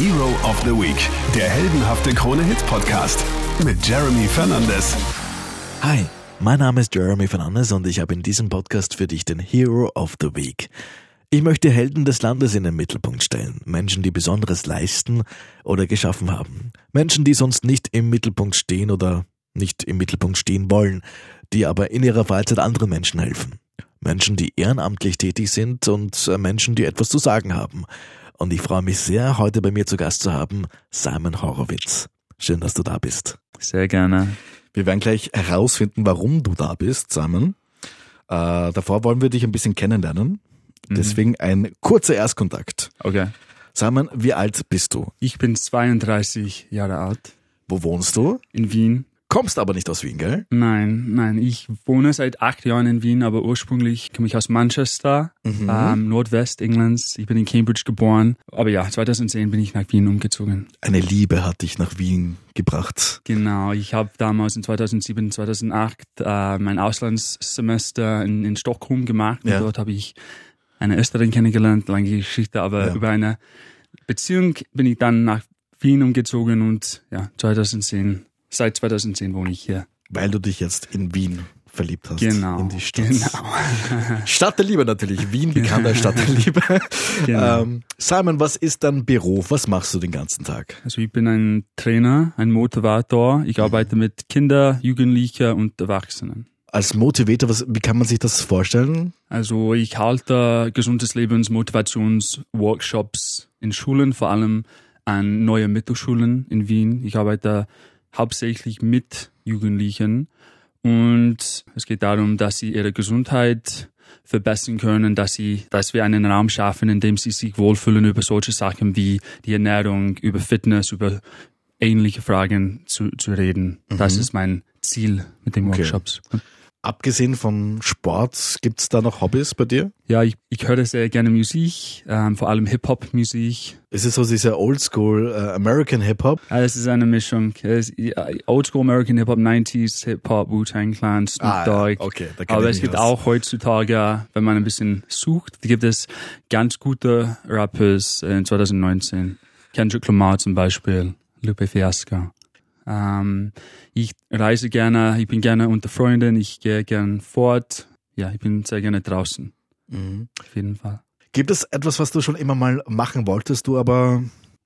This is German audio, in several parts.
Hero of the Week, der heldenhafte Krone-Hit-Podcast mit Jeremy Fernandes. Hi, mein Name ist Jeremy Fernandes und ich habe in diesem Podcast für dich den Hero of the Week. Ich möchte Helden des Landes in den Mittelpunkt stellen. Menschen, die Besonderes leisten oder geschaffen haben. Menschen, die sonst nicht im Mittelpunkt stehen oder nicht im Mittelpunkt stehen wollen, die aber in ihrer Freizeit anderen Menschen helfen. Menschen, die ehrenamtlich tätig sind und äh, Menschen, die etwas zu sagen haben. Und ich freue mich sehr, heute bei mir zu Gast zu haben, Simon Horowitz. Schön, dass du da bist. Sehr gerne. Wir werden gleich herausfinden, warum du da bist, Simon. Äh, davor wollen wir dich ein bisschen kennenlernen. Mhm. Deswegen ein kurzer Erstkontakt. Okay. Simon, wie alt bist du? Ich bin 32 Jahre alt. Wo wohnst du? In Wien. Kommst aber nicht aus Wien, gell? Nein, nein. Ich wohne seit acht Jahren in Wien, aber ursprünglich komme ich aus Manchester, mhm. ähm, Nordwest Englands. Ich bin in Cambridge geboren. Aber ja, 2010 bin ich nach Wien umgezogen. Eine Liebe hat dich nach Wien gebracht. Genau. Ich habe damals in 2007, 2008 äh, mein Auslandssemester in, in Stockholm gemacht. Ja. Und dort habe ich eine Österreicherin kennengelernt, lange Geschichte, aber ja. über eine Beziehung bin ich dann nach Wien umgezogen und ja, 2010 Seit 2010 wohne ich hier. Weil du dich jetzt in Wien verliebt hast. Genau. In die Stadt. Genau. Stadt der Liebe natürlich. Wien bekannt als Stadt der Liebe. Genau. Ähm, Simon, was ist dein Beruf? Was machst du den ganzen Tag? Also ich bin ein Trainer, ein Motivator. Ich arbeite mit Kindern, Jugendlichen und Erwachsenen. Als Motivator, was, wie kann man sich das vorstellen? Also ich halte gesundes Lebens Motivationsworkshops in Schulen, vor allem an neue Mittelschulen in Wien. Ich arbeite hauptsächlich mit Jugendlichen. Und es geht darum, dass sie ihre Gesundheit verbessern können, dass sie, dass wir einen Raum schaffen, in dem sie sich wohlfühlen über solche Sachen wie die Ernährung, über Fitness, über ähnliche Fragen zu, zu reden. Mhm. Das ist mein Ziel mit den Workshops. Okay. Abgesehen vom Sport, gibt's da noch Hobbys bei dir? Ja, ich, ich höre sehr gerne Musik, ähm, vor allem Hip-Hop-Musik. Ist es so dieser Oldschool äh, American Hip-Hop? Ja, es ist eine Mischung. Oldschool American Hip-Hop, 90s Hip-Hop, Wu-Tang Clan, Snoop ah, Dogg. Ja. Okay, da Aber es gibt aus. auch heutzutage, wenn man ein bisschen sucht, gibt es ganz gute Rappers in 2019. Kendrick Lamar zum Beispiel, Lupe Fiasco. Ähm, ich reise gerne, ich bin gerne unter Freunden, ich gehe gerne fort. Ja, ich bin sehr gerne draußen. Mhm. Auf jeden Fall. Gibt es etwas, was du schon immer mal machen wolltest, du aber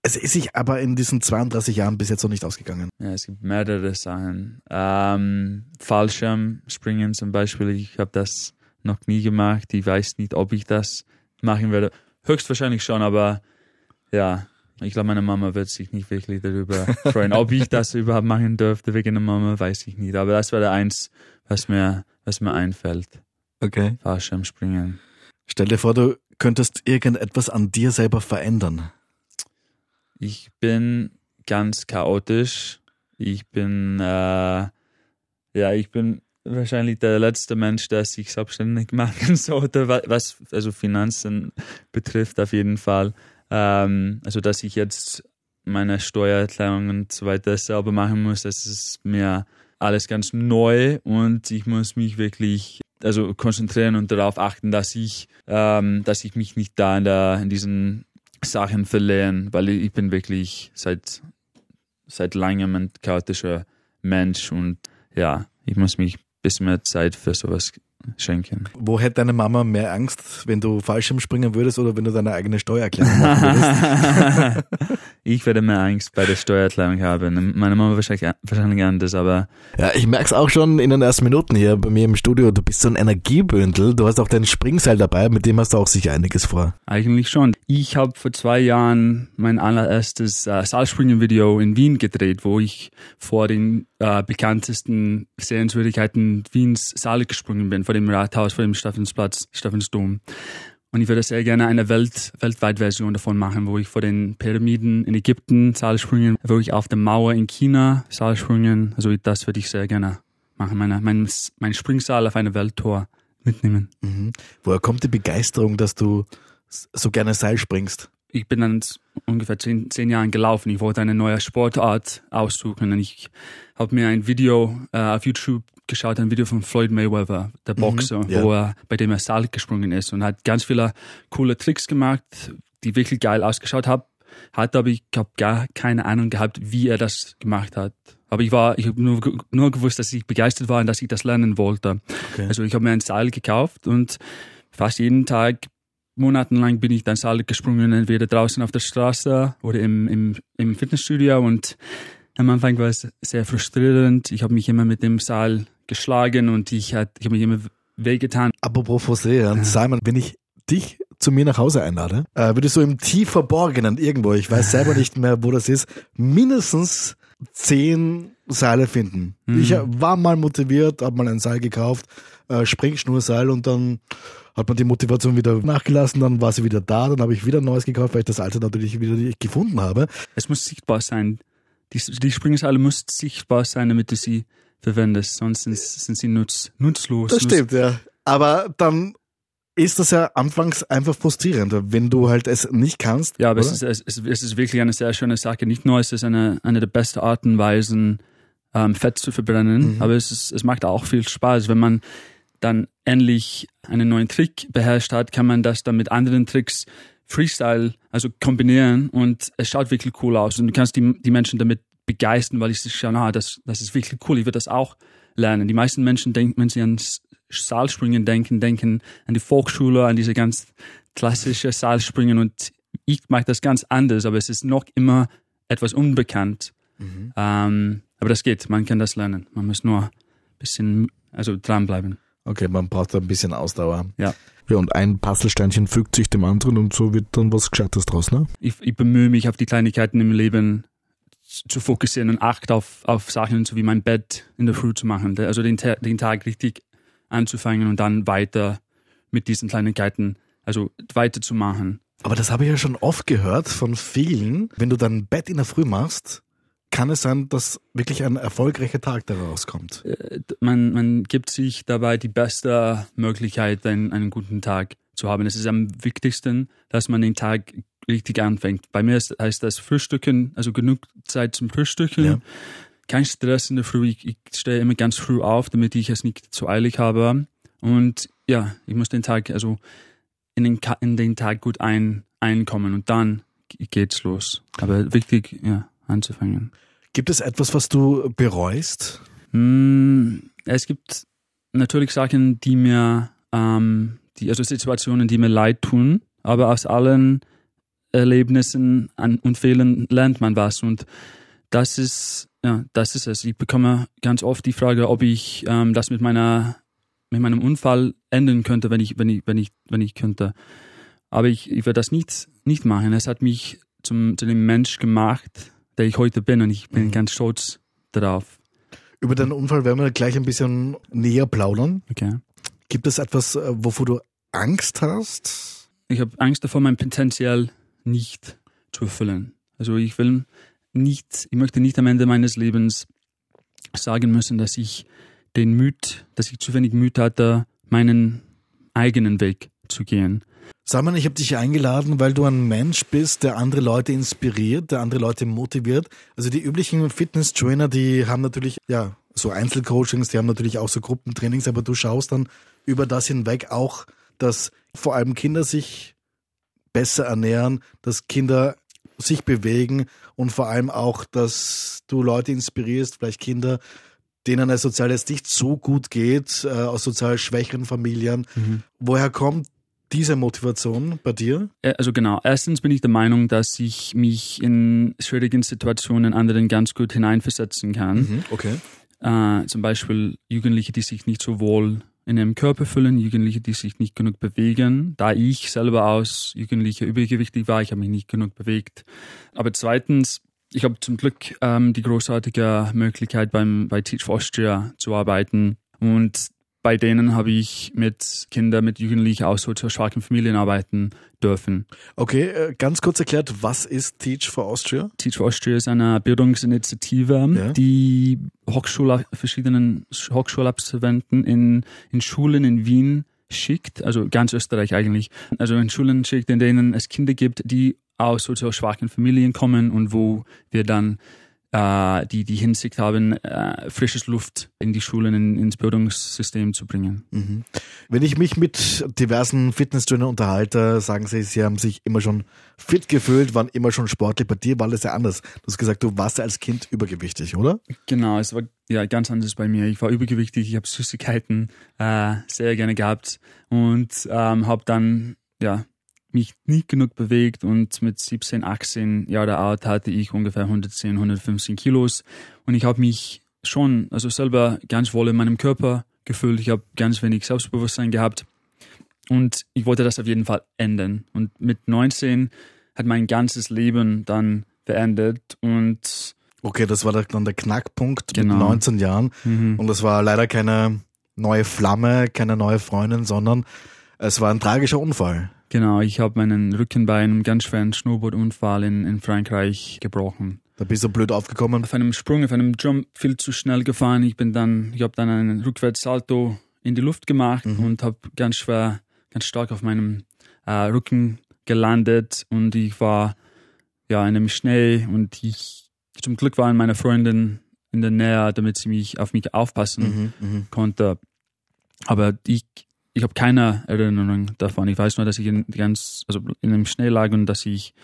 es ist sich aber in diesen 32 Jahren bis jetzt noch nicht ausgegangen. Ja, es gibt mehrere Sachen. Ähm, Fallschirmspringen zum Beispiel, ich habe das noch nie gemacht. Ich weiß nicht, ob ich das machen werde. Höchstwahrscheinlich schon, aber ja, ich glaube, meine Mama wird sich nicht wirklich darüber freuen. Ob ich das überhaupt machen dürfte wegen der Mama, weiß ich nicht. Aber das war der eins, was mir, was mir einfällt. Okay. Fallschirmspringen. Stell dir vor, du könntest irgendetwas an dir selber verändern. Ich bin ganz chaotisch. Ich bin, äh, ja, ich bin wahrscheinlich der letzte Mensch, der sich selbstständig machen sollte, was also Finanzen betrifft auf jeden Fall. Ähm, also, dass ich jetzt meine Steuererklärung und so weiter selber machen muss, das ist mir alles ganz neu und ich muss mich wirklich also konzentrieren und darauf achten, dass ich, ähm, dass ich mich nicht da in, der, in diesen Sachen verliere, weil ich bin wirklich seit, seit langem ein chaotischer Mensch und ja, ich muss mich ein bisschen mehr Zeit für sowas schenken. Wo hätte deine Mama mehr Angst, wenn du Fallschirmspringen würdest oder wenn du deine eigene Steuererklärung machen würdest? ich werde mehr Angst bei der Steuererklärung haben. Meine Mama wahrscheinlich, wahrscheinlich anders, aber. Ja, ich merke es auch schon in den ersten Minuten hier bei mir im Studio. Du bist so ein Energiebündel. Du hast auch dein Springseil dabei, mit dem hast du auch sicher einiges vor. Eigentlich schon. Ich habe vor zwei Jahren mein allererstes äh, Seilspringen-Video in Wien gedreht, wo ich vor den äh, bekanntesten Sehenswürdigkeiten Wiens Saal gesprungen bin, vor dem Rathaus, vor dem Stephansplatz, Stephansdom. Und ich würde sehr gerne eine Welt, weltweit Version davon machen, wo ich vor den Pyramiden in Ägypten Saal springen, wo ich auf der Mauer in China Saal springen. Also das würde ich sehr gerne machen, meine, mein, mein Springsaal auf eine Welttour mitnehmen. Mhm. Woher kommt die Begeisterung, dass du so gerne Seil springst? Ich bin dann ungefähr zehn, zehn Jahren gelaufen. Ich wollte eine neue Sportart aussuchen und ich habe mir ein Video äh, auf YouTube geschaut, ein Video von Floyd Mayweather, der mhm, Boxer, mhm, ja. wo er, bei dem er Seil gesprungen ist und hat ganz viele coole Tricks gemacht, die wirklich geil ausgeschaut haben. hatte, aber ich habe gar keine Ahnung gehabt, wie er das gemacht hat. Aber ich war, ich habe nur, nur gewusst, dass ich begeistert war und dass ich das lernen wollte. Okay. Also ich habe mir ein Seil gekauft und fast jeden Tag, monatelang bin ich dann Seil gesprungen, entweder draußen auf der Straße oder im, im, im Fitnessstudio und am Anfang war es sehr frustrierend. Ich habe mich immer mit dem Seil geschlagen und ich, hat, ich habe mich immer wehgetan. Apropos frustrierend, Simon, wenn ich dich zu mir nach Hause einlade, äh, würdest du im tief Verborgenen irgendwo, ich weiß selber nicht mehr, wo das ist, mindestens zehn Seile finden. Mhm. Ich war mal motiviert, habe mal ein Seil gekauft, äh, Springschnurseil und dann hat man die Motivation wieder nachgelassen, dann war sie wieder da, dann habe ich wieder ein neues gekauft, weil ich das alte natürlich wieder nicht gefunden habe. Es muss sichtbar sein. Die, die Springseile muss sichtbar sein, damit du sie verwendest, sonst sind, sind sie nutz, nutzlos. Das stimmt, ja. Aber dann ist das ja anfangs einfach frustrierend, wenn du halt es nicht kannst. Ja, aber es ist, es, es ist wirklich eine sehr schöne Sache. Nicht nur ist es eine, eine der besten Arten und Weisen, ähm, Fett zu verbrennen, Mhm. aber es, ist, es macht auch viel Spaß. Wenn man dann endlich einen neuen Trick beherrscht hat, kann man das dann mit anderen Tricks Freestyle, also kombinieren und es schaut wirklich cool aus. Und du kannst die, die Menschen damit begeistern, weil ich sich schauen, ah, das, das ist wirklich cool, ich würde das auch lernen. Die meisten Menschen denken, wenn sie an S- Seilspringen denken, denken an die Volksschule, an diese ganz klassische Seilspringen und ich mache das ganz anders, aber es ist noch immer etwas unbekannt. Ähm, aber das geht, man kann das lernen. Man muss nur ein bisschen, also dranbleiben. Okay, man braucht da ein bisschen Ausdauer. Ja. Ja, und ein Puzzlesteinchen fügt sich dem anderen und so wird dann was Gescheites draus, ne? Ich, ich bemühe mich, auf die Kleinigkeiten im Leben zu fokussieren und Acht auf, auf Sachen, so wie mein Bett in der Früh zu machen. Also den, den Tag richtig anzufangen und dann weiter mit diesen Kleinigkeiten, also weiterzumachen. Aber das habe ich ja schon oft gehört von vielen. Wenn du dein Bett in der Früh machst, kann es sein, dass wirklich ein erfolgreicher Tag daraus kommt. Äh, man, man gibt sich dabei die beste Möglichkeit, einen, einen guten Tag zu haben. Es ist am wichtigsten, dass man den Tag richtig anfängt. Bei mir ist, heißt das Frühstücken, also genug Zeit zum Frühstücken. Ja. Kein Stress in der Früh. Ich, ich stehe immer ganz früh auf, damit ich es nicht zu eilig habe. Und ja, ich muss den Tag, also in den, in den Tag gut ein, einkommen und dann geht's los. Aber wichtig, ja, anzufangen. Gibt es etwas, was du bereust? Hm, es gibt natürlich Sachen, die mir, ähm, die, also Situationen, die mir leid tun, aber aus allen Erlebnissen und Fehlern lernt man was und das ist, ja, das ist es. Ich bekomme ganz oft die Frage, ob ich ähm, das mit meiner, mit meinem Unfall ändern könnte, wenn ich, wenn ich, wenn ich, wenn ich könnte. Aber ich, ich werde das nicht, nicht machen. Es hat mich zum, zu dem Mensch gemacht, der ich heute bin und ich bin Mhm. ganz stolz darauf. Über deinen Unfall werden wir gleich ein bisschen näher plaudern. Okay. Gibt es etwas, äh, wovor du Angst hast? Ich habe Angst davor, mein Potenzial nicht zu erfüllen. Also ich will nicht, ich möchte nicht am Ende meines Lebens sagen müssen, dass ich den Müd, dass ich zu wenig Müd hatte, meinen eigenen Weg zu gehen. Simon, ich habe dich eingeladen, weil du ein Mensch bist, der andere Leute inspiriert, der andere Leute motiviert. Also die üblichen Fitness-Trainer, die haben natürlich, ja, so Einzelcoachings, die haben natürlich auch so Gruppentrainings, aber du schaust dann über das hinweg auch, dass vor allem Kinder sich besser ernähren, dass Kinder sich bewegen und vor allem auch, dass du Leute inspirierst, vielleicht Kinder, denen es sozial jetzt nicht so gut geht, äh, aus sozial schwächeren Familien. Woher kommt diese Motivation bei dir? Äh, Also genau, erstens bin ich der Meinung, dass ich mich in schwierigen Situationen anderen ganz gut hineinversetzen kann. Okay. Äh, zum Beispiel Jugendliche, die sich nicht so wohl in ihrem Körper fühlen, Jugendliche, die sich nicht genug bewegen. Da ich selber aus Jugendlicher übergewichtig war, ich habe mich nicht genug bewegt. Aber zweitens, ich habe zum Glück ähm, die großartige Möglichkeit beim bei Teach for Austria zu arbeiten und bei denen habe ich mit Kindern, mit Jugendlichen aus sozial schwachen Familien arbeiten dürfen. Okay, äh, ganz kurz erklärt, was ist Teach for Austria? Teach for Austria ist eine Bildungsinitiative, Ja. die Hochschule, verschiedenen Hochschulabsolventen in, in Schulen in Wien schickt, also ganz Österreich eigentlich, also in Schulen schickt, in denen es Kinder gibt, die aus sozial schwachen Familien kommen und wo wir dann äh, die die Hinsicht haben, äh, frisches Luft in die Schulen, in, ins Bildungssystem zu bringen. Mhm. Wenn ich mich mit diversen Fitnesstrainern unterhalte, sagen sie, sie haben sich immer schon fit gefühlt, waren immer schon sportlich. Bei dir war das ja anders. Du hast gesagt, du warst als Kind übergewichtig, oder? Genau, es war ja ganz anders bei mir. Ich war übergewichtig, ich habe Süßigkeiten äh, sehr gerne gehabt und ähm, habe dann ja mich nicht genug bewegt und mit 17, 18 Jahre alt hatte ich ungefähr 110, 115 Kilos und ich habe mich schon, also selber ganz wohl in meinem Körper gefühlt. Ich habe ganz wenig Selbstbewusstsein gehabt und ich wollte das auf jeden Fall ändern. Und mit 19 hat mein ganzes Leben dann verändert und Okay, das war dann der Knackpunkt genau. mit 19 Jahren. Mhm. Und das war leider keine neue Flamme, keine neue Freundin, sondern es war ein tragischer Unfall. Genau, ich habe meinen Rücken bei einem ganz schweren Snowboardunfall in, in Frankreich gebrochen. Da bist du blöd aufgekommen? Auf einem Sprung, auf einem Jump viel zu schnell gefahren. Ich bin dann, ich habe dann einen Rückwärtssalto in die Luft gemacht mhm. und habe ganz schwer, ganz stark auf meinem äh, Rücken gelandet und ich war ja in einem Schnee und ich zum Glück waren meine Freundin in der Nähe, damit sie mich auf mich aufpassen mhm, mhm. konnte. Aber ich ich habe keine Erinnerung davon. Ich weiß nur, dass ich in, ganz, also in einem Schnee lag und dass ich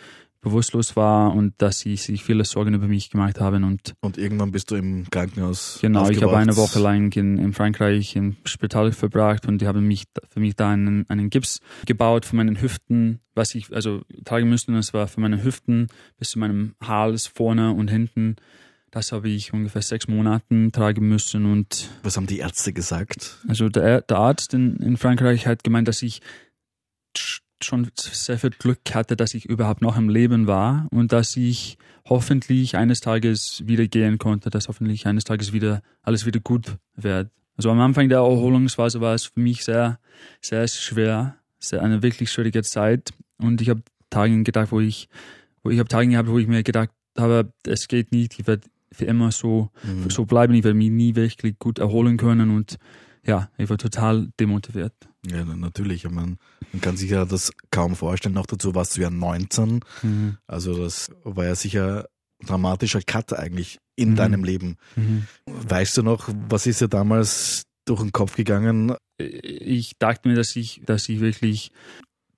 bewusstlos war und dass sie sich viele Sorgen über mich gemacht haben und und irgendwann bist du im Krankenhaus genau ich habe eine Woche lang in, in Frankreich im Spital verbracht und die haben mich für mich da einen, einen Gips gebaut für meinen Hüften was ich also tragen müsste das war für meine Hüften bis zu meinem Hals vorne und hinten das habe ich ungefähr sechs Monaten tragen müssen und. Was haben die Ärzte gesagt? Also der, der Arzt in, in Frankreich hat gemeint, dass ich schon sehr viel Glück hatte, dass ich überhaupt noch im Leben war und dass ich hoffentlich eines Tages wieder gehen konnte, dass hoffentlich eines Tages wieder alles wieder gut wird. Also am Anfang der Erholungsphase war es für mich sehr, sehr schwer, sehr eine wirklich schwierige Zeit und ich habe Tage gedacht, wo ich, wo ich habe Tage gehabt, wo ich mir gedacht habe, es geht nicht, ich werde für immer so, mhm. so bleiben. Ich werde mich nie wirklich gut erholen können und ja, ich war total demotiviert. Ja, natürlich. Ich meine, man kann sich ja das kaum vorstellen. Noch dazu warst du ja 19. Mhm. Also das war ja sicher ein dramatischer Cut eigentlich in mhm. deinem Leben. Mhm. Weißt du noch, was ist dir damals durch den Kopf gegangen? Ich dachte mir, dass ich, dass ich wirklich,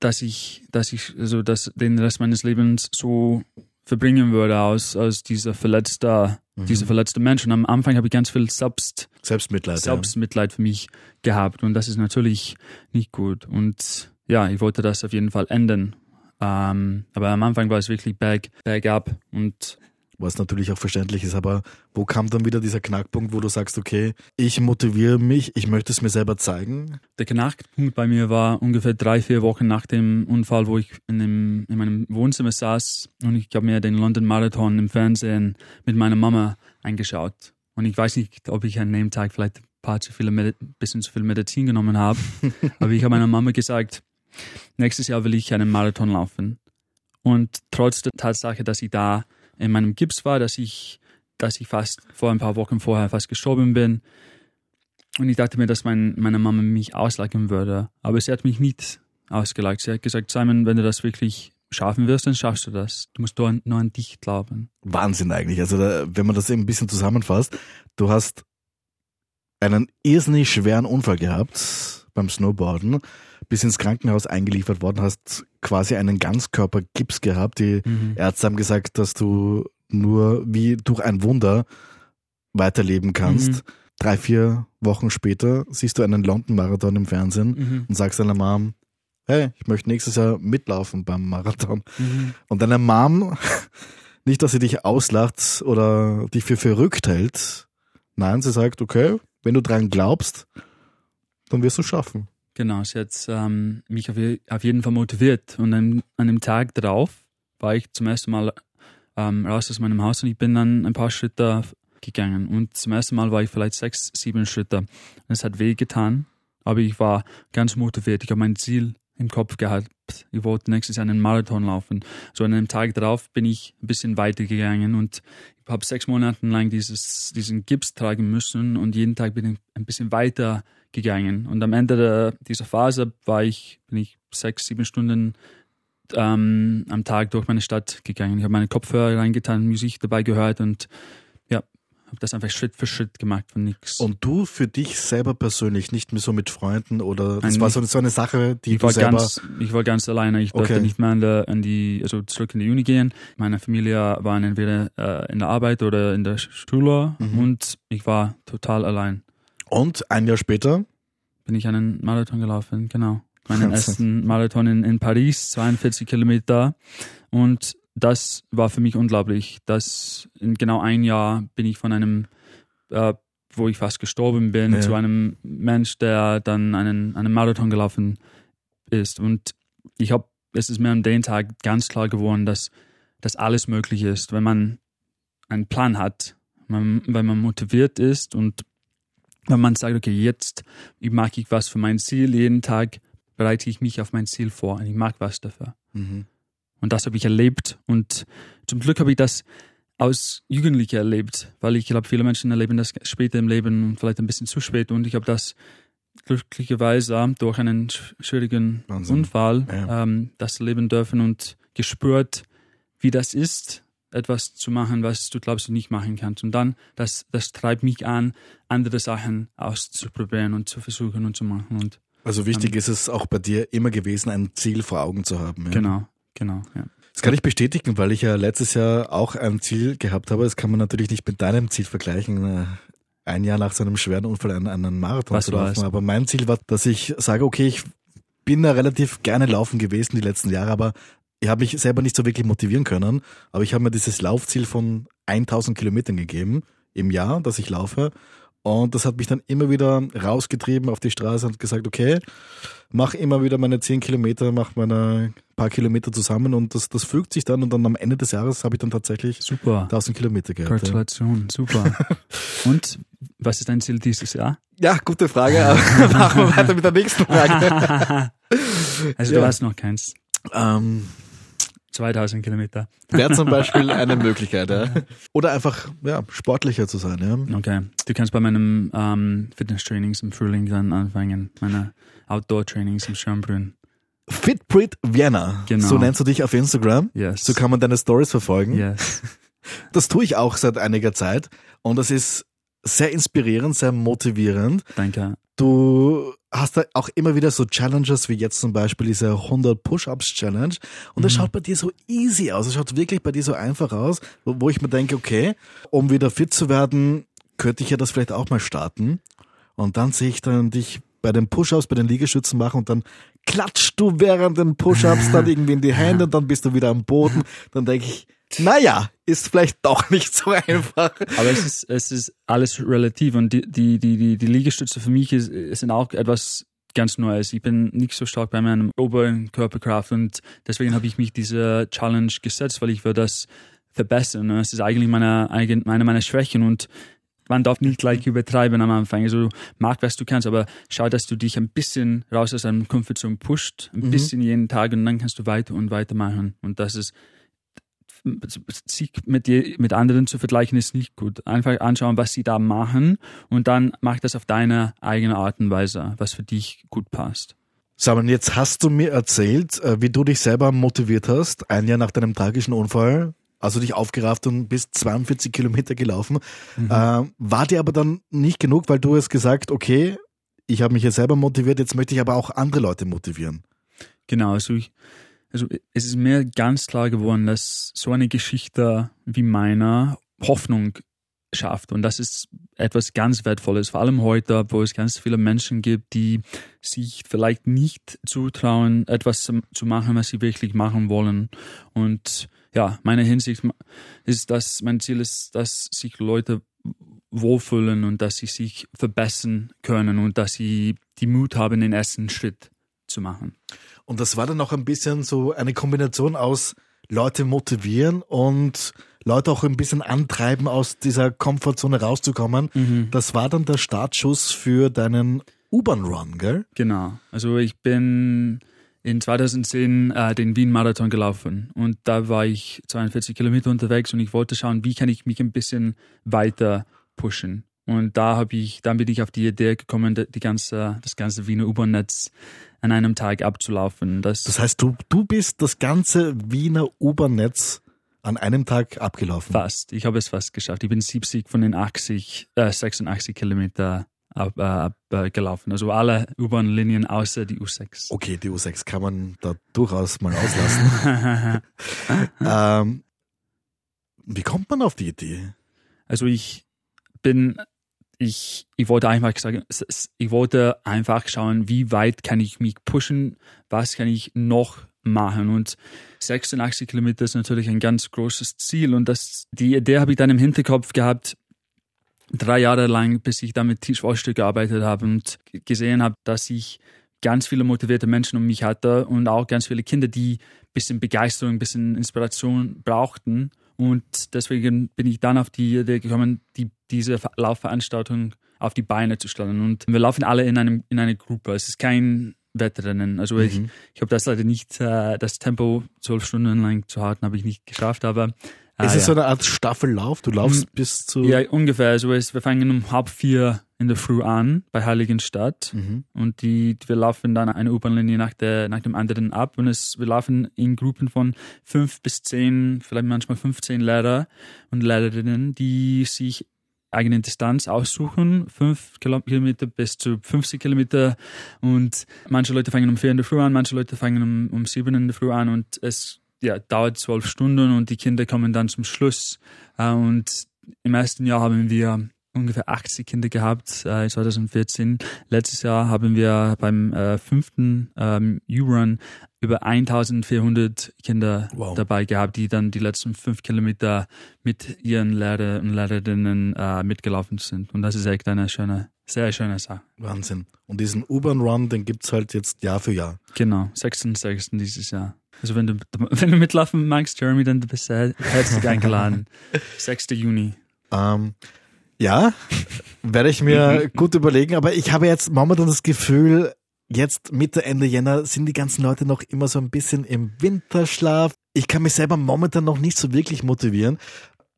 dass ich, dass ich, also dass den Rest meines Lebens so verbringen würde aus, aus dieser verletzter, mhm. dieser verletzte Mensch. Und am Anfang habe ich ganz viel Selbst, Selbstmitleid, Selbstmitleid ja. für mich gehabt. Und das ist natürlich nicht gut. Und ja, ich wollte das auf jeden Fall ändern. Ähm, aber am Anfang war es wirklich berg, bergab. Und was natürlich auch verständlich ist, aber wo kam dann wieder dieser Knackpunkt, wo du sagst, okay, ich motiviere mich, ich möchte es mir selber zeigen? Der Knackpunkt bei mir war ungefähr drei, vier Wochen nach dem Unfall, wo ich in, dem, in meinem Wohnzimmer saß und ich habe mir den London Marathon im Fernsehen mit meiner Mama angeschaut. Und ich weiß nicht, ob ich an dem Tag vielleicht ein paar zu viele, Medi bisschen zu viel Medizin genommen habe, aber ich habe meiner Mama gesagt, nächstes Jahr will ich einen Marathon laufen. Und trotz der Tatsache, dass ich da in meinem Gips war, dass ich, dass ich fast vor ein paar Wochen vorher fast gestorben bin. Und ich dachte mir, dass mein, meine Mama mich auslachen würde. Aber sie hat mich nicht ausgelacht. Sie hat gesagt, Simon, wenn du das wirklich schaffen wirst, dann schaffst du das. Du musst nur, nur an dich glauben. Wahnsinn eigentlich. Also da, wenn man das eben ein bisschen zusammenfasst, du hast einen irrsinnig schweren Unfall gehabt beim Snowboarden, bis ins Krankenhaus eingeliefert worden, hast quasi einen Ganzkörpergips gehabt. Die mhm. Ärzte haben gesagt, dass du nur wie durch ein Wunder weiterleben kannst. Mhm. Drei, vier Wochen später siehst du einen London-Marathon im Fernsehen mhm. und sagst deiner Mom, hey, ich möchte nächstes Jahr mitlaufen beim Marathon. Mhm. Und deine Mom, nicht, dass sie dich auslacht oder dich für verrückt hält, nein, sie sagt, okay, wenn du dran glaubst, dann wirst du es schaffen. Genau, sie hat ähm, mich auf, auf, jeden Fall motiviert. Und an, an dem Tag darauf war ich zum ersten Mal ähm, raus aus meinem Haus und ich bin dann ein paar Schritte gegangen. Und zum ersten Mal war ich vielleicht sechs, sieben Schritte. Es hat weh getan, aber ich war ganz motiviert. Ich habe mein Ziel im Kopf gehabt. Ich wollte nächstes Jahr einen Marathon laufen. So an einem Tag darauf bin ich ein bisschen weiter gegangen und ich habe sechs Monate lang dieses, diesen Gips tragen müssen und jeden Tag bin ich ein bisschen weiter gegangen. Und am Ende der, dieser Phase war ich, bin ich sechs, sieben Stunden ähm, am Tag durch meine Stadt gegangen. Ich habe meine Kopfhörer reingetan, Musik dabei gehört und habe das einfach Schritt für Schritt gemacht von nichts. Und du für dich selber persönlich, nicht mehr so mit Freunden oder das Nein, war so, so eine Sache, die ich du war selber. ganz, ich war ganz alleine. Ich durfte Okay. nicht mehr in, der, in die, also zurück in die Uni gehen. Meine Familie waren entweder äh, in der Arbeit oder in der Schule Mhm. und ich war total allein. Und ein Jahr später, Bin ich einen Marathon gelaufen, genau. Meinen Wahnsinn. ersten Marathon in, in Paris, 42 Kilometer. Und das war für mich unglaublich. Das in genau ein Jahr bin ich von einem, äh, wo ich fast gestorben bin, Ja. zu einem Mensch, der dann einen, einen Marathon gelaufen ist. Und ich habe, es ist mir an dem Tag ganz klar geworden, dass, dass alles möglich ist, wenn man einen Plan hat, man, wenn man motiviert ist und wenn man sagt, okay, jetzt mag ich was für mein Ziel, jeden Tag bereite ich mich auf mein Ziel vor und ich mag was dafür. Mhm. Und das habe ich erlebt und zum Glück habe ich das aus Jugendlicher erlebt, weil ich glaube, viele Menschen erleben das später im Leben und vielleicht ein bisschen zu spät und ich habe das glücklicherweise durch einen sch- schwierigen Wahnsinn. Unfall Ja. ähm, das erleben dürfen und gespürt, wie das ist, etwas zu machen, was du glaubst, du nicht machen kannst. Und dann, das, das treibt mich an, andere Sachen auszuprobieren und zu versuchen und zu machen. Und Also wichtig ist es auch bei dir immer gewesen, ein Ziel vor Augen zu haben. Ja. genau, genau, ja. Das kann ich bestätigen, weil ich ja letztes Jahr auch ein Ziel gehabt habe. Das kann man natürlich nicht mit deinem Ziel vergleichen. äh, Ein Jahr nach so einem schweren Unfall einen, einen Marathon Was zu laufen. es? Aber mein Ziel war, dass ich sage, okay, ich bin da relativ gerne laufen gewesen die letzten Jahre, aber ich habe mich selber nicht so wirklich motivieren können. Aber ich habe mir dieses Laufziel von 1000 Kilometern gegeben im Jahr, dass ich laufe. Und das hat mich dann immer wieder rausgetrieben auf die Straße und gesagt, okay, mach immer wieder meine 10 Kilometer, mach meine paar Kilometer zusammen und das, das fügt sich dann und dann am Ende des Jahres habe ich dann tatsächlich Super. 1000 Kilometer gehabt. Ja. Gratulation, super. Und was ist dein Ziel dieses Jahr? ja, gute Frage. Machen wir weiter mit der nächsten Frage. also Ja. du hast noch keins. ähm, 2000 Kilometer. Wäre zum Beispiel eine Möglichkeit, ja. Oder einfach ja, sportlicher zu sein, ja. Okay. Du kannst bei meinem ähm, Fitness-Trainings im Frühling dann anfangen. Meine Outdoor-Trainings im Schönbrunn. Fitbrit Vienna. Genau. So nennst du dich auf Instagram. Yes. So kann man deine Stories verfolgen. Yes. Das tue ich auch seit einiger Zeit und das ist sehr inspirierend, sehr motivierend. Danke. Du hast da auch immer wieder so Challenges, wie jetzt zum Beispiel diese 100 Push-Ups Challenge. Und das schaut bei dir so easy aus. Es schaut wirklich bei dir so einfach aus, wo, wo ich mir denke, okay, um wieder fit zu werden, könnte ich ja das vielleicht auch mal starten. Und dann sehe ich dann dich bei den Push-Ups, bei den Liegestützen machen und dann klatschst du während den Push-Ups dann irgendwie in die Hände und dann bist du wieder am Boden. Dann denke ich, naja, ist vielleicht doch nicht so einfach. Aber es ist, es ist alles relativ und die, die, die, die, die Liegestütze für mich ist, sind auch etwas ganz Neues. Ich bin nicht so stark bei meinem Oberkörperkraft und deswegen habe ich mich diese Challenge gesetzt, weil ich will das verbessern. Es ist eigentlich meine, meine meiner Schwächen und man darf nicht gleich übertreiben am Anfang. Also mag, was du kannst, aber schau, dass du dich ein bisschen raus aus deinem Comfortzone pusht, ein bisschen jeden Tag und dann kannst du weiter und weiter machen. Und das ist sich mit, dir, mit anderen zu vergleichen ist nicht gut. Einfach anschauen, was sie da machen und dann mach das auf deine eigene Art und Weise, was für dich gut passt. Samuel, jetzt hast du mir erzählt, äh, wie du dich selber motiviert hast, ein Jahr nach deinem tragischen Unfall, also dich aufgerafft und bist 42 Kilometer gelaufen. Äh, war dir aber dann nicht genug, weil du hast gesagt, okay, ich habe mich jetzt selber motiviert, jetzt möchte ich aber auch andere Leute motivieren. Genau, also, ich, also es ist mir ganz klar geworden, dass so eine Geschichte wie meiner Hoffnung schafft. Und das ist etwas ganz Wertvolles, vor allem heute, wo es ganz viele Menschen gibt, die sich vielleicht nicht zutrauen, etwas zu machen, was sie wirklich machen wollen. Und ja, meine Hinsicht ist, dass mein Ziel ist, dass sich Leute wohlfühlen und dass sie sich verbessern können und dass sie die Mut haben, den ersten Schritt zu machen. Und das war dann auch ein bisschen so eine Kombination aus Leute motivieren und Leute auch ein bisschen antreiben, aus dieser Komfortzone rauszukommen. Das war dann der Startschuss für deinen U-Bahn-Run, gell? Genau. Also ich bin in 2010 äh, den Wien-Marathon gelaufen und da war ich 42 Kilometer unterwegs und ich wollte schauen, wie kann ich mich ein bisschen weiter pushen. Und da habe ich, dann bin ich auf die Idee gekommen, die ganze, das ganze Wiener U-Bahn-Netz an einem Tag abzulaufen. Das, Das heißt, du, du bist das ganze Wiener U-Bahn-Netz an einem Tag abgelaufen. Fast. Ich habe es fast geschafft. Ich bin 70 von den 80, äh, 86 Kilometer ab, äh, ab, äh, gelaufen. Also alle U-Bahn-Linien außer die U6. Okay, die U6 kann man da durchaus mal auslassen. ähm, wie kommt man auf die Idee? Also ich bin, ich, ich wollte einfach sagen, ich wollte einfach schauen, wie weit kann ich mich pushen, was kann ich noch machen. Und 86 Kilometer ist natürlich ein ganz großes Ziel. Und das, die Idee habe ich dann im Hinterkopf gehabt, drei Jahre lang, bis ich dann mit Tischwasser gearbeitet habe und gesehen habe, dass ich ganz viele motivierte Menschen um mich hatte und auch ganz viele Kinder, die ein bisschen Begeisterung, ein bisschen Inspiration brauchten. Und deswegen bin ich dann auf die Idee gekommen, die, diese Laufveranstaltung auf die Beine zu stellen. Und wir laufen alle in, einem, in einer Gruppe. Es ist kein Wettrennen. Also mhm. ich, ich habe das leider nicht, äh, das Tempo zwölf Stunden lang zu halten, habe ich nicht geschafft, aber Ah, ist es ja. so eine Art Staffellauf? Du laufst mhm. bis zu. Ja, ungefähr. Also wir fangen um halb vier in der Früh an bei Heiligenstadt mhm. und die, wir laufen dann eine U-Bahn-Linie nach, nach dem anderen ab und es, wir laufen in Gruppen von fünf bis zehn, vielleicht manchmal 15 Lehrer und Lehrerinnen, die sich eigene Distanz aussuchen, fünf Kilometer bis zu 50 Kilometer und manche Leute fangen um vier in der Früh an, manche Leute fangen um, um sieben in der Früh an und es ja, dauert zwölf Stunden und die Kinder kommen dann zum Schluss. Äh, und im ersten Jahr haben wir ungefähr 80 Kinder gehabt, 2014. Äh, Letztes Jahr haben wir beim äh, fünften ähm, U-Run über 1400 Kinder wow. dabei gehabt, die dann die letzten fünf Kilometer mit ihren Lehrer und Lehrerinnen äh, mitgelaufen sind. Und das ist echt eine schöne, sehr schöne Sache. Wahnsinn. Und diesen U-Bahn-Run, den gibt's halt jetzt Jahr für Jahr. Genau, 6.6. dieses Jahr. Also wenn du, wenn du mitlaufen magst, Jeremy, dann bist du herzlich eingeladen. 6. Juni. Ähm, ja, werde ich mir gut überlegen, aber ich habe jetzt momentan das Gefühl, jetzt Mitte, Ende Jänner sind die ganzen Leute noch immer so ein bisschen im Winterschlaf. Ich kann mich selber momentan noch nicht so wirklich motivieren.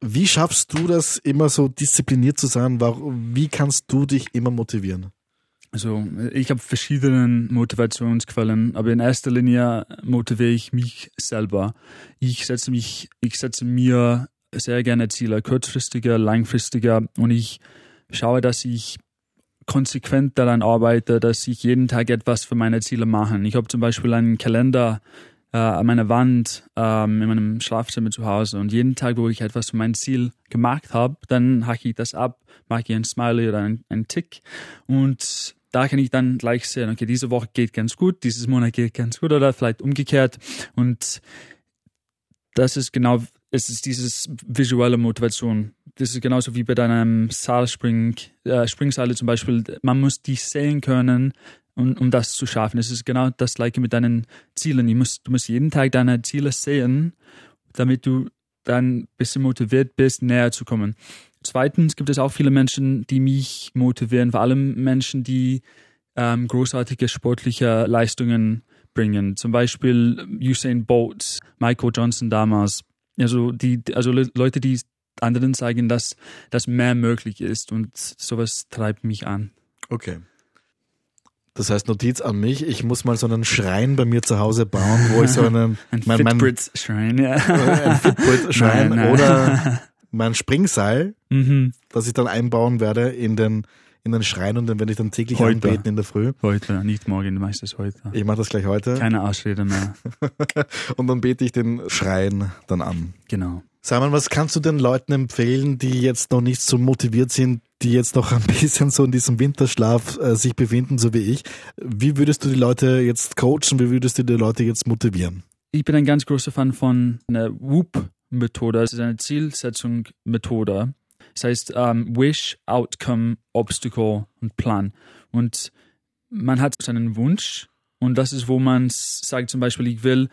Wie schaffst du das, immer so diszipliniert zu sein? Wie kannst du dich immer motivieren? Also ich habe verschiedene Motivationsquellen, aber in erster Linie motiviere ich mich selber. Ich setze mich, ich setze mir sehr gerne Ziele, kurzfristiger, langfristiger und ich schaue, dass ich konsequent daran arbeite, dass ich jeden Tag etwas für meine Ziele mache. Ich habe zum Beispiel einen Kalender äh, an meiner Wand ähm, in meinem Schlafzimmer zu Hause und jeden Tag, wo ich etwas für mein Ziel gemacht habe, dann hacke ich das ab, mache ich ein Smiley oder einen, einen Tick und da kann ich dann gleich sehen, okay, diese Woche geht ganz gut, dieses Monat geht ganz gut oder vielleicht umgekehrt. Und das ist genau, es ist dieses visuelle Motivation. Das ist genauso wie bei deinem Seilspring, äh, Springseile zum Beispiel. Man muss die sehen können, um, um das zu schaffen. Es ist genau das gleiche mit deinen Zielen. Du musst, du musst jeden Tag deine Ziele sehen, damit du dann ein bisschen motiviert bist, näher zu kommen. Zweitens gibt es auch viele Menschen, die mich motivieren, vor allem Menschen, die ähm, großartige sportliche Leistungen bringen. Zum Beispiel Usain Bolt, Michael Johnson damals. Also die, also Leute, die anderen zeigen, dass, dass mehr möglich ist und sowas treibt mich an. Okay. Das heißt, Notiz an mich, ich muss mal so einen Schrein bei mir zu Hause bauen, wo ich so einen... ein Fitbrit-Schrein, ja. Ein Fitbrit-Schrein oder mein Springseil, mhm. das ich dann einbauen werde in den in den Schrein und dann werde ich dann täglich heute. anbeten in der Früh. Heute, nicht morgen, du machst das heute. Ich mache das gleich heute. Keine Ausrede mehr. und dann bete ich den Schrein dann an. Genau. Simon, was kannst du den Leuten empfehlen, die jetzt noch nicht so motiviert sind, die jetzt noch ein bisschen so in diesem Winterschlaf äh, sich befinden, so wie ich? Wie würdest du die Leute jetzt coachen? Wie würdest du die Leute jetzt motivieren? Ich bin ein ganz großer Fan von einer Whoop Methode. Es ist eine Zielsetzung-Methode. Das heißt um, Wish, Outcome, Obstacle und Plan. Und man hat seinen Wunsch und das ist, wo man sagt zum Beispiel, ich will,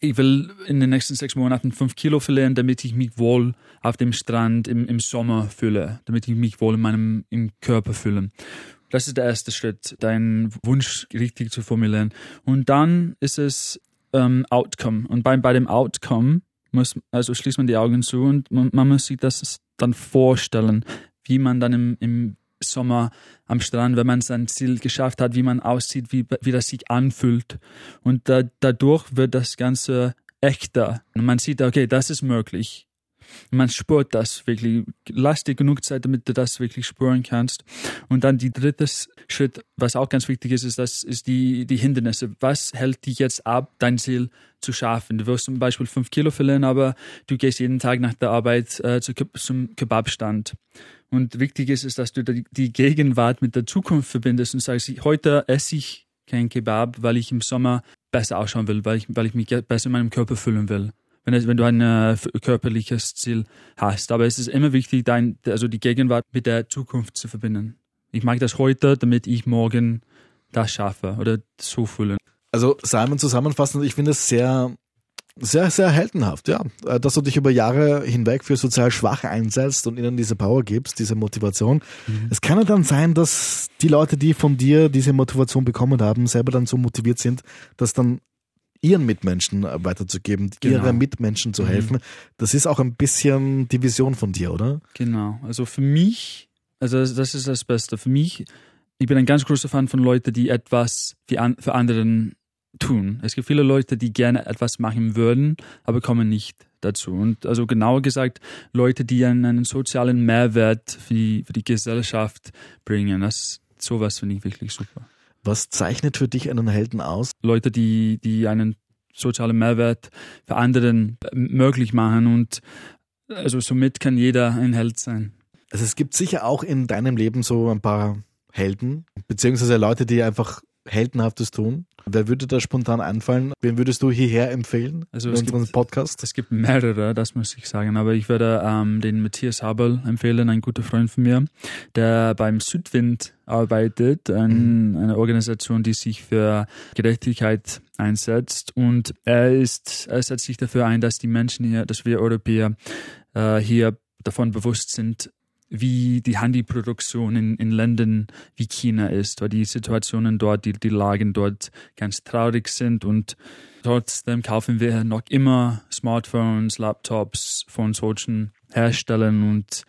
ich will in den nächsten sechs Monaten fünf Kilo verlieren, damit ich mich wohl auf dem Strand im, im Sommer fühle, damit ich mich wohl in meinem im Körper fühle. Das ist der erste Schritt, deinen Wunsch richtig zu formulieren. Und dann ist es ähm, Outcome. Und bei, bei dem Outcome muss, also schließt man die Augen zu und man, man muss sich das dann vorstellen, wie man dann im, im Sommer am Strand, wenn man sein Ziel geschafft hat, wie man aussieht, wie, wie das sich anfühlt. Und da, dadurch wird das Ganze echter. Und man sieht, okay, das ist möglich. Man spürt das wirklich. Lass dir genug Zeit, damit du das wirklich spüren kannst. Und dann die dritte Schritt, was auch ganz wichtig ist, ist, das ist die, die Hindernisse. Was hält dich jetzt ab, dein Ziel zu schaffen? Du wirst zum Beispiel fünf Kilo verlieren, aber du gehst jeden Tag nach der Arbeit äh, zum Kebabstand. Und wichtig ist, ist, dass du die Gegenwart mit der Zukunft verbindest und sagst, heute esse ich kein Kebab, weil ich im Sommer besser ausschauen will, weil ich, weil ich mich besser in meinem Körper fühlen will wenn, es, wenn du ein äh, körperliches Ziel hast. Aber es ist immer wichtig, dein, also die Gegenwart mit der Zukunft zu verbinden. Ich mag das heute, damit ich morgen das schaffe oder so fühle. Also Simon zusammenfassend, ich finde es sehr, sehr, sehr heldenhaft, ja, äh, dass du dich über Jahre hinweg für sozial Schwache einsetzt und ihnen diese Power gibst, diese Motivation. Mhm. Es kann ja dann sein, dass die Leute, die von dir diese Motivation bekommen haben, selber dann so motiviert sind, dass dann ihren Mitmenschen äh, weiterzugeben, genau. ihre Mitmenschen zu mhm. helfen. Mhm. Das ist auch ein bisschen die Vision von dir, oder? Genau. Also für mich, also das ist das Beste. Für mich, ich bin ein ganz großer Fan von Leuten, die etwas für, an, für anderen tun. Es gibt viele Leute, die gerne etwas machen würden, aber kommen nicht dazu. Und also genauer gesagt, Leute, die einen, einen sozialen Mehrwert für die, für die Gesellschaft bringen. Das sowas finde ich wirklich super. Was zeichnet für dich einen Helden aus? Leute, die, die einen sozialen Mehrwert für anderen möglich machen und also somit kann jeder ein Held sein. Also es gibt sicher auch in deinem Leben so ein paar Helden, beziehungsweise Leute, die einfach Heldenhaftes tun. Wer würde da spontan einfallen? Wen würdest du hierher empfehlen also in unserem gibt, Podcast? Es gibt mehrere, das muss ich sagen. Aber ich würde ähm, den Matthias Habel empfehlen, ein guter Freund von mir, der beim Südwind arbeitet, ein, mhm. eine Organisation, die sich für Gerechtigkeit einsetzt. Und er ist, er setzt sich dafür ein, dass die Menschen hier, dass wir Europäer äh, hier davon bewusst sind, wie die Handyproduktion in, in Ländern wie China ist, weil die Situationen dort, die, die Lagen dort ganz traurig sind und trotzdem kaufen wir noch immer Smartphones, Laptops von solchen Herstellern und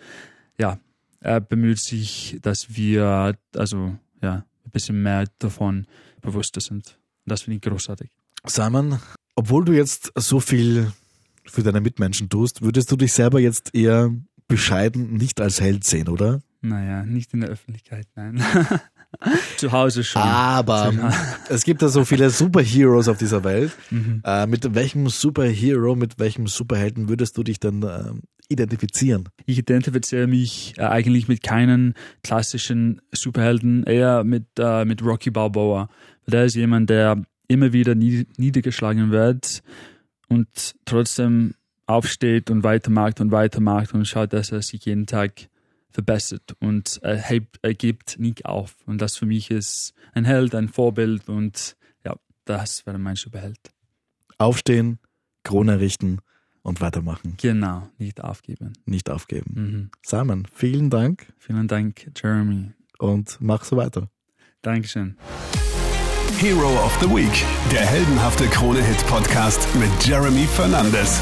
ja, er bemüht sich, dass wir also ja ein bisschen mehr davon bewusster sind. Das finde ich großartig. Simon, obwohl du jetzt so viel für deine Mitmenschen tust, würdest du dich selber jetzt eher bescheiden nicht als Held sehen, oder? Naja, nicht in der Öffentlichkeit, nein. Zu Hause schon. Aber es gibt ja so viele Superheroes auf dieser Welt. Mhm. Äh, mit welchem Superhero, mit welchem Superhelden würdest du dich dann äh, identifizieren? Ich identifiziere mich äh, eigentlich mit keinen klassischen Superhelden, eher mit, äh, mit Rocky Balboa. Der ist jemand, der immer wieder niedergeschlagen wird und trotzdem aufsteht und weitermacht und weitermacht und schaut, dass er sich jeden Tag verbessert und er, hebt, er gibt nicht auf. Und das für mich ist ein Held, ein Vorbild und ja, das wäre mein Superheld. Aufstehen, Krone richten und weitermachen. Genau, nicht aufgeben. Nicht aufgeben. Mhm. Simon, vielen Dank. Vielen Dank, Jeremy. Und mach so weiter. Dankeschön. Hero of the Week, der heldenhafte Krone-Hit-Podcast mit Jeremy Fernandes.